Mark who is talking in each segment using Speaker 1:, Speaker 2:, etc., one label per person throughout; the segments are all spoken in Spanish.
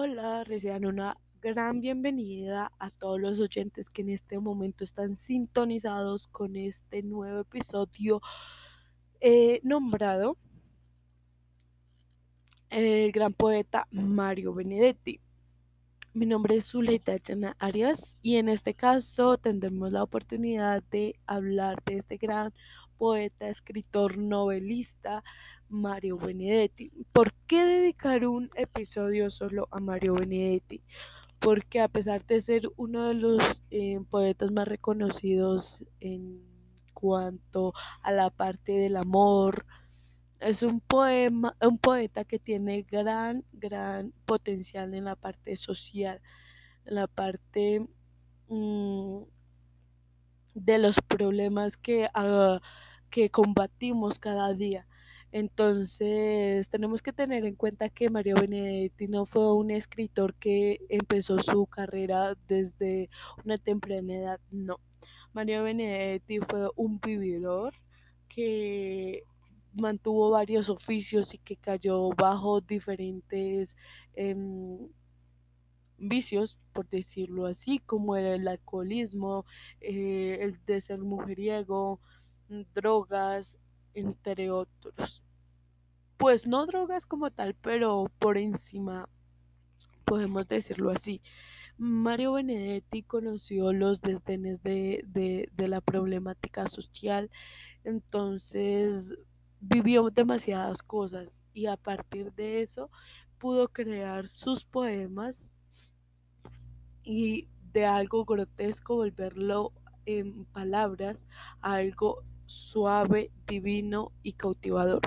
Speaker 1: Hola, reciban una gran bienvenida a todos los oyentes que en este momento están sintonizados con este nuevo episodio eh, nombrado el gran poeta Mario Benedetti. Mi nombre es Zuleita Chana Arias y en este caso tendremos la oportunidad de hablar de este gran poeta, escritor, novelista, Mario Benedetti. ¿Por qué dedicar un episodio solo a Mario Benedetti? Porque a pesar de ser uno de los eh, poetas más reconocidos en cuanto a la parte del amor, es un poema, un poeta que tiene gran, gran potencial en la parte social, en la parte mm, de los problemas que, uh, que combatimos cada día. Entonces, tenemos que tener en cuenta que Mario Benedetti no fue un escritor que empezó su carrera desde una temprana edad, no. Mario Benedetti fue un vividor que mantuvo varios oficios y que cayó bajo diferentes eh, vicios, por decirlo así, como el alcoholismo, eh, el de ser mujeriego, drogas, entre otros. Pues no drogas como tal, pero por encima, podemos decirlo así. Mario Benedetti conoció los desdenes de, de, de la problemática social, entonces vivió demasiadas cosas y a partir de eso pudo crear sus poemas y de algo grotesco volverlo en palabras a algo suave, divino y cautivador.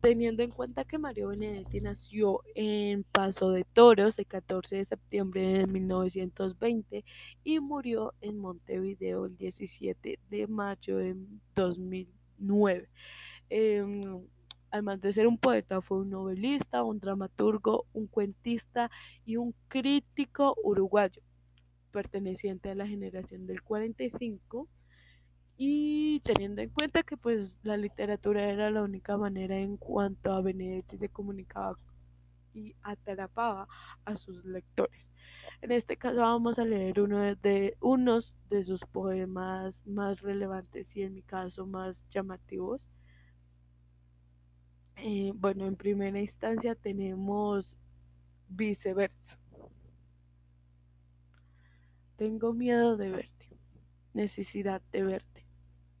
Speaker 1: Teniendo en cuenta que Mario Benedetti nació en Paso de Toros el 14 de septiembre de 1920 y murió en Montevideo el 17 de mayo de 2009. Eh, además de ser un poeta, fue un novelista, un dramaturgo, un cuentista y un crítico uruguayo, perteneciente a la generación del 45 y teniendo en cuenta que pues la literatura era la única manera en cuanto a Benedetti se comunicaba y atrapaba a sus lectores. En este caso vamos a leer uno de, unos de sus poemas más relevantes y en mi caso más llamativos. Eh, bueno, en primera instancia tenemos viceversa. Tengo miedo de verte, necesidad de verte,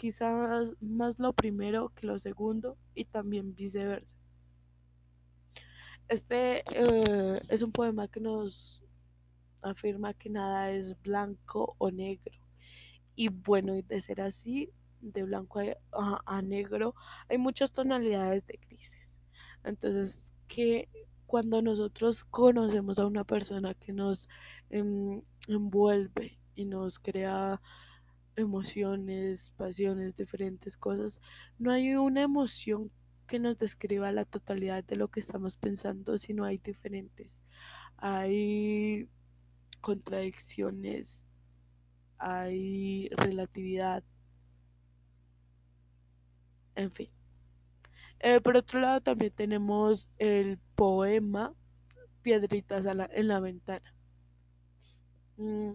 Speaker 1: Quizás más lo primero que lo segundo y también viceversa. Este eh, es un poema que nos afirma que nada es blanco o negro. Y bueno, y de ser así, de blanco a, negro, hay muchas tonalidades de crisis. Entonces, que cuando nosotros conocemos a una persona que nos eh, envuelve y nos crea emociones, pasiones, diferentes cosas, no hay una emoción que nos describa la totalidad de lo que estamos pensando, sino hay diferentes. Hay contradicciones, hay relatividad, en fin. Eh, por otro lado, también tenemos el poema Piedritas la, en la ventana. Mm,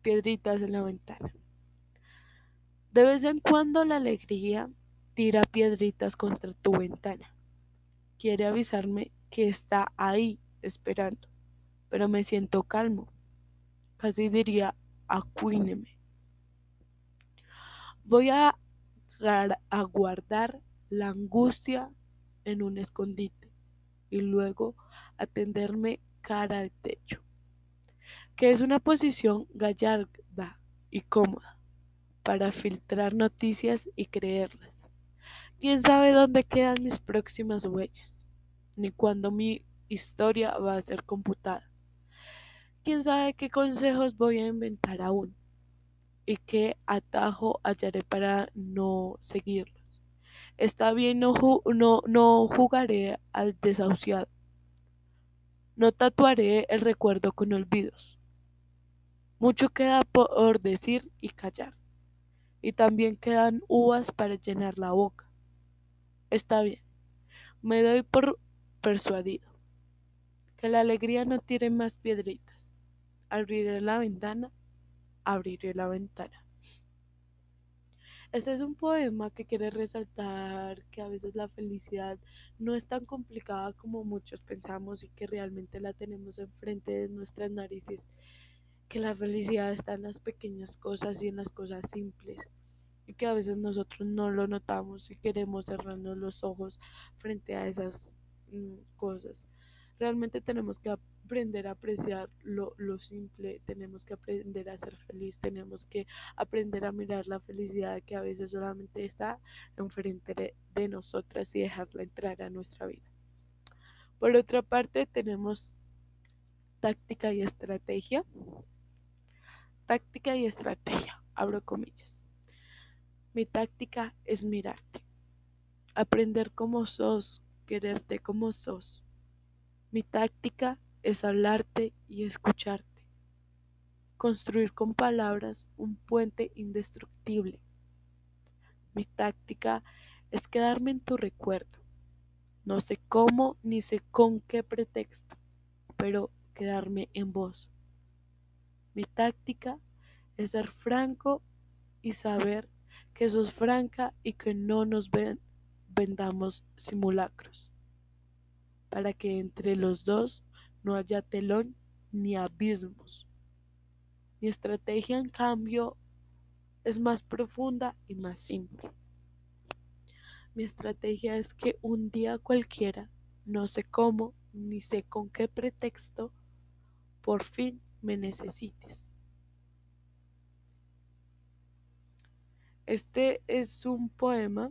Speaker 1: piedritas en la ventana. De vez en cuando la alegría tira piedritas contra tu ventana. Quiere avisarme que está ahí esperando, pero me siento calmo. Casi diría, acuíneme. Voy a, a guardar la angustia en un escondite y luego atenderme cara al techo, que es una posición gallarda y cómoda para filtrar noticias y creerlas. ¿Quién sabe dónde quedan mis próximas huellas? Ni cuándo mi historia va a ser computada. quién sabe qué consejos voy a inventar aún y qué atajo hallaré para no seguirlos. Está bien, no, no, no jugaré al desahuciado. No tatuaré el recuerdo con olvidos. Mucho queda por decir y callar. Y también quedan uvas para llenar la boca. Está bien. Me doy por persuadido. Que la alegría no tiene más piedritas. Abriré la ventana. Abriré la ventana. Este es un poema que quiere resaltar que a veces la felicidad no es tan complicada como muchos pensamos y que realmente la tenemos enfrente de nuestras narices, que la felicidad está en las pequeñas cosas y en las cosas simples y que a veces nosotros no lo notamos y queremos cerrarnos los ojos frente a esas mm, cosas. Realmente tenemos que aprender a apreciar lo, simple, tenemos que aprender a ser feliz, tenemos que aprender a mirar la felicidad que a veces solamente está enfrente de nosotras y dejarla entrar a nuestra vida. Por otra parte, tenemos táctica y estrategia. Táctica y estrategia, abro comillas. Mi táctica es mirarte, aprender cómo sos, quererte como sos. Mi táctica es hablarte y escucharte. Construir con palabras un puente indestructible. Mi táctica es quedarme en tu recuerdo. No sé cómo ni sé con qué pretexto, pero quedarme en vos. Mi táctica es ser franco y saber que sos franca y que no nos vendamos simulacros, para que entre los dos no haya telón ni abismos. Mi estrategia, en cambio, es más profunda y más simple. Mi estrategia es que un día cualquiera, no sé cómo, ni sé con qué pretexto, por fin me necesites. Este es un poema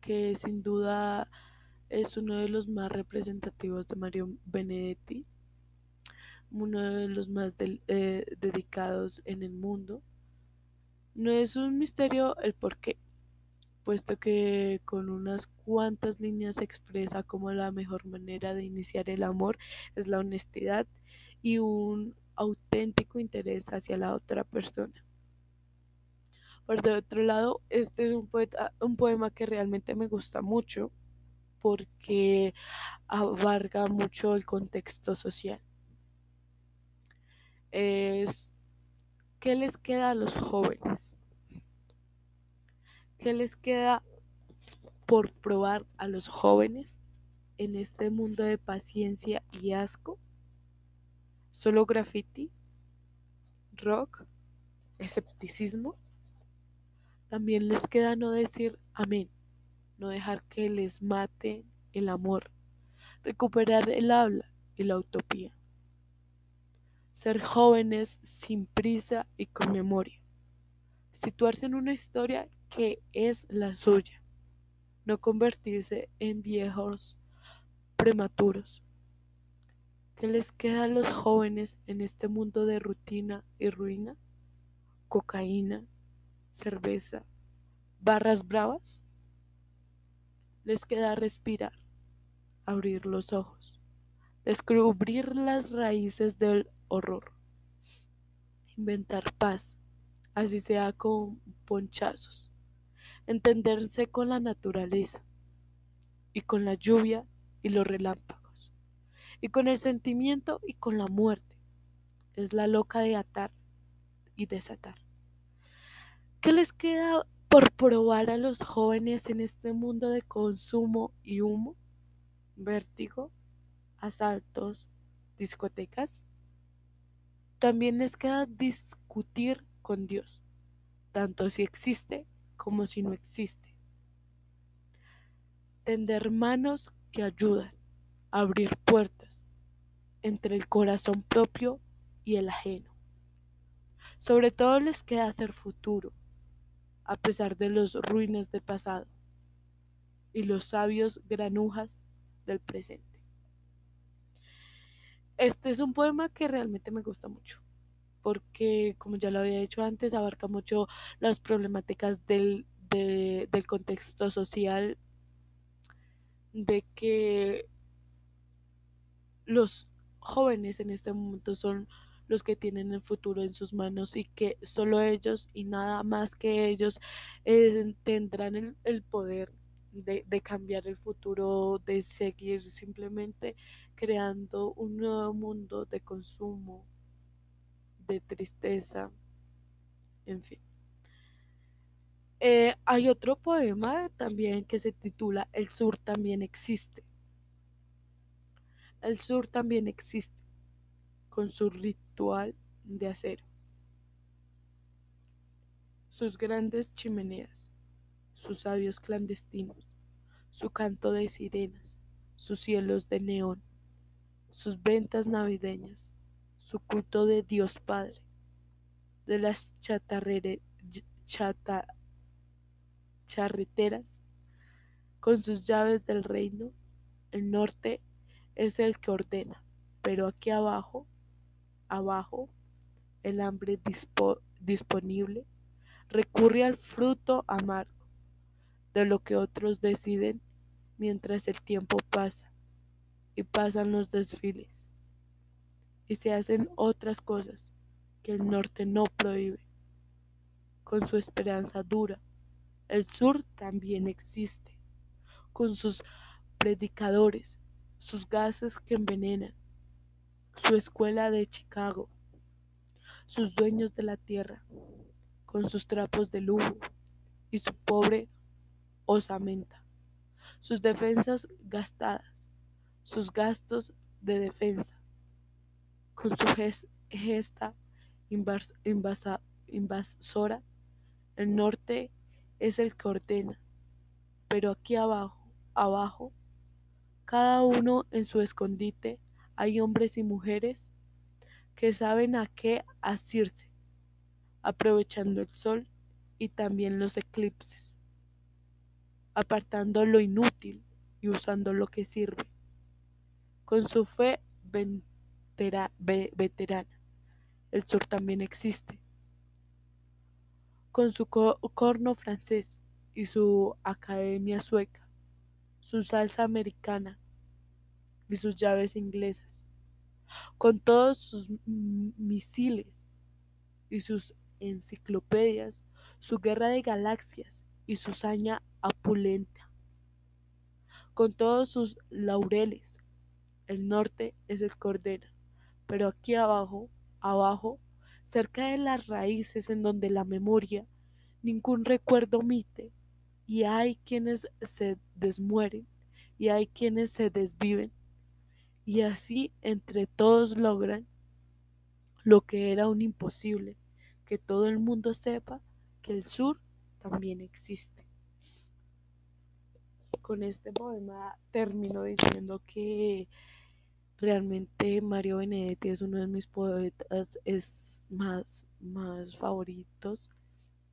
Speaker 1: que sin duda es uno de los más representativos de Mario Benedetti, uno de los más eh, dedicados en el mundo. No es un misterio el por qué, puesto que con unas cuantas líneas expresa como la mejor manera de iniciar el amor es la honestidad y un auténtico interés hacia la otra persona. Por otro lado, este es un, poema que realmente me gusta mucho porque abarca mucho el contexto social. Es, ¿Qué les queda a los jóvenes? ¿Qué les queda por probar a los jóvenes en este mundo de paciencia y asco? ¿Solo graffiti? ¿Rock? ¿Escepticismo? También les queda no decir amén no dejar que les mate el amor, recuperar el habla y la utopía. Ser jóvenes sin prisa y con memoria. Situarse en una historia que es la suya. No convertirse en viejos prematuros. ¿Qué les queda a los jóvenes en este mundo de rutina y ruina? Cocaína, cerveza, barras bravas les queda respirar, abrir los ojos, descubrir las raíces del horror, inventar paz, así sea con ponchazos, entenderse con la naturaleza y con la lluvia y los relámpagos, y con el sentimiento y con la muerte. Es la loca de atar y desatar. ¿Qué les queda por probar a los jóvenes en este mundo de consumo y humo, vértigo, asaltos, discotecas. También les queda discutir con Dios, tanto si existe como si no existe. Tender manos que ayudan abrir puertas entre el corazón propio y el ajeno. Sobre todo les queda hacer futuro, a pesar de los ruines del pasado y los sabios granujas del presente. Este es un poema que realmente me gusta mucho, porque como ya lo había dicho antes, abarca mucho las problemáticas del, de, del contexto social, de que los jóvenes en este momento son los que tienen el futuro en sus manos y que solo ellos y nada más que ellos eh, tendrán el, el poder de, de, cambiar el futuro, de seguir simplemente creando un nuevo mundo de consumo, de tristeza, en fin. Eh, hay otro poema también que se titula El sur también existe. El sur también existe con su ritual de acero, sus grandes chimeneas, sus sabios clandestinos, su canto de sirenas, sus cielos de neón, sus ventas navideñas, su culto de Dios Padre, de las chatarrere, chata, charreteras, con sus llaves del reino, el norte es el que ordena, pero aquí abajo abajo, el hambre dispo disponible, recurre al fruto amargo de lo que otros deciden mientras el tiempo pasa y pasan los desfiles y se hacen otras cosas que el norte no prohíbe. Con su esperanza dura, el sur también existe, con sus predicadores, sus gases que envenenan, su escuela de Chicago, sus dueños de la tierra, con sus trapos de lujo y su pobre osamenta, sus defensas gastadas, sus gastos de defensa, con su gesta invasora, el norte es el que ordena, pero aquí abajo, abajo, cada uno en su escondite, hay hombres y mujeres que saben a qué asirse, aprovechando el sol y también los eclipses, apartando lo inútil y usando lo que sirve. Con su fe veterana, el sur también existe. Con su corno francés y su academia sueca, su salsa americana, y sus llaves inglesas, con todos sus misiles y sus enciclopedias, su guerra de galaxias y su saña apulenta, con todos sus laureles. El norte es el cordero, pero aquí abajo, abajo, cerca de las raíces en donde la memoria ningún recuerdo omite, y hay quienes se desmueren y hay quienes se desviven y así entre todos logran lo que era un imposible, que todo el mundo sepa que el sur también existe. Con este poema termino diciendo que realmente Mario Benedetti es uno de mis poetas es más, más favoritos,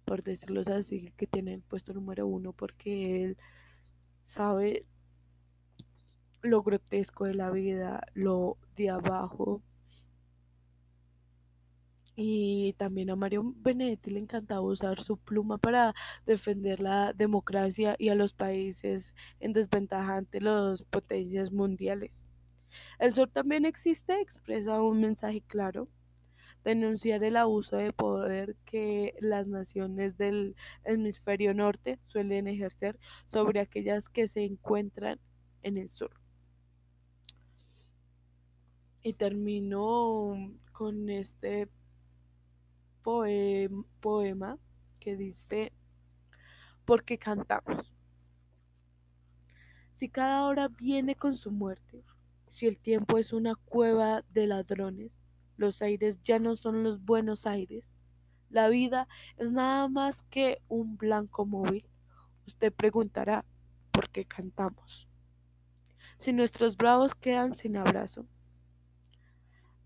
Speaker 1: por decirlo así, que tiene el puesto número uno, porque él sabe lo grotesco de la vida, lo de abajo. Y también a Mario Benedetti le encantaba usar su pluma para defender la democracia y a los países en desventaja ante las potencias mundiales. El sur también existe, expresa un mensaje claro, denunciar el abuso de poder que las naciones del hemisferio norte suelen ejercer sobre aquellas que se encuentran en el sur. Y termino con este poema que dice, porque cantamos. Si cada hora viene con su muerte, si el tiempo es una cueva de ladrones, los aires ya no son los buenos aires, la vida es nada más que un blanco móvil. Usted preguntará, ¿por qué cantamos? Si nuestros bravos quedan sin abrazo,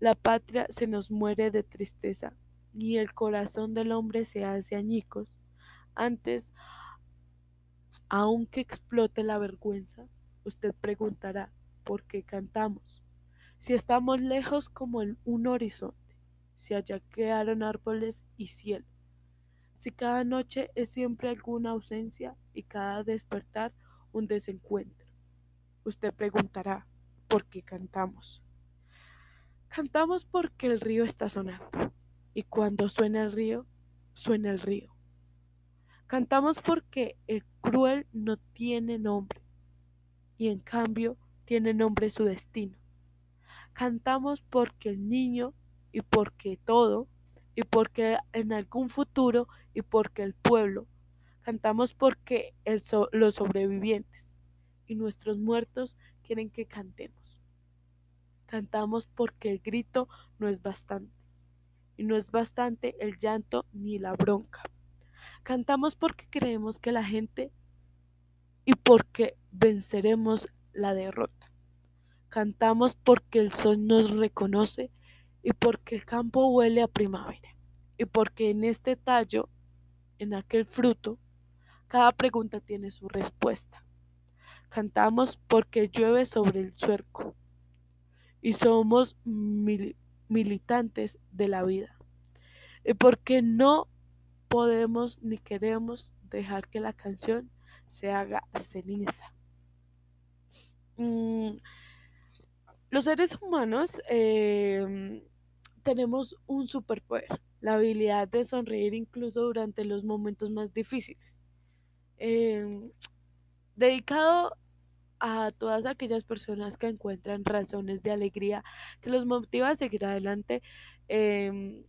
Speaker 1: la patria se nos muere de tristeza, y el corazón del hombre se hace añicos. Antes, aunque explote la vergüenza, usted preguntará, ¿por qué cantamos? Si estamos lejos como en un horizonte, si allá quedaron árboles y cielo, si cada noche es siempre alguna ausencia y cada despertar un desencuentro. Usted preguntará, ¿por qué cantamos? Cantamos porque el río está sonando y cuando suena el río, suena el río. Cantamos porque el cruel no tiene nombre y en cambio tiene nombre su destino. Cantamos porque el niño y porque todo y porque en algún futuro y porque el pueblo. Cantamos porque los sobrevivientes y nuestros muertos quieren que cantemos. Cantamos porque el grito no es bastante y no es bastante el llanto ni la bronca. Cantamos porque creemos que la gente y porque venceremos la derrota. Cantamos porque el sol nos reconoce y porque el campo huele a primavera y porque en este tallo, en aquel fruto, cada pregunta tiene su respuesta. Cantamos porque llueve sobre el suerco y somos militantes de la vida y porque no podemos ni queremos dejar que la canción se haga ceniza. Mm, los seres humanos em, tenemos un superpoder, la habilidad de sonreír incluso durante los momentos más difíciles. Em, dedicado a todas aquellas personas que encuentran razones de alegría que los motiva a seguir adelante. Em,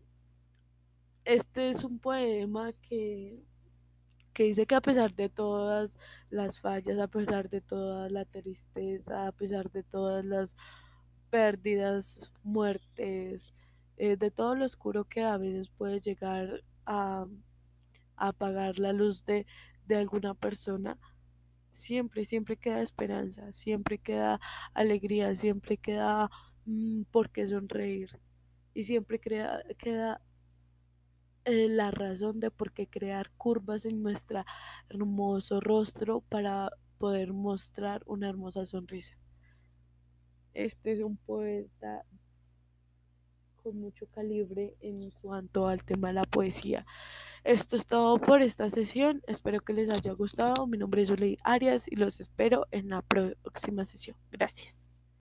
Speaker 1: este es un poema que que dice que a pesar de todas las fallas, a pesar de toda la tristeza, a pesar de todas las pérdidas, muertes, eh, de todo lo oscuro que a veces puede llegar a, apagar la luz de, alguna persona, siempre, siempre queda esperanza, siempre queda alegría, siempre queda mm, por qué sonreír y siempre queda eh, la razón de por qué crear curvas en nuestro hermoso rostro para poder mostrar una hermosa sonrisa. Este es un poeta con mucho calibre en cuanto al tema de la poesía. Esto es todo por esta sesión. Espero que les haya gustado. Mi nombre es Oley Arias y los espero en la próxima sesión. Gracias.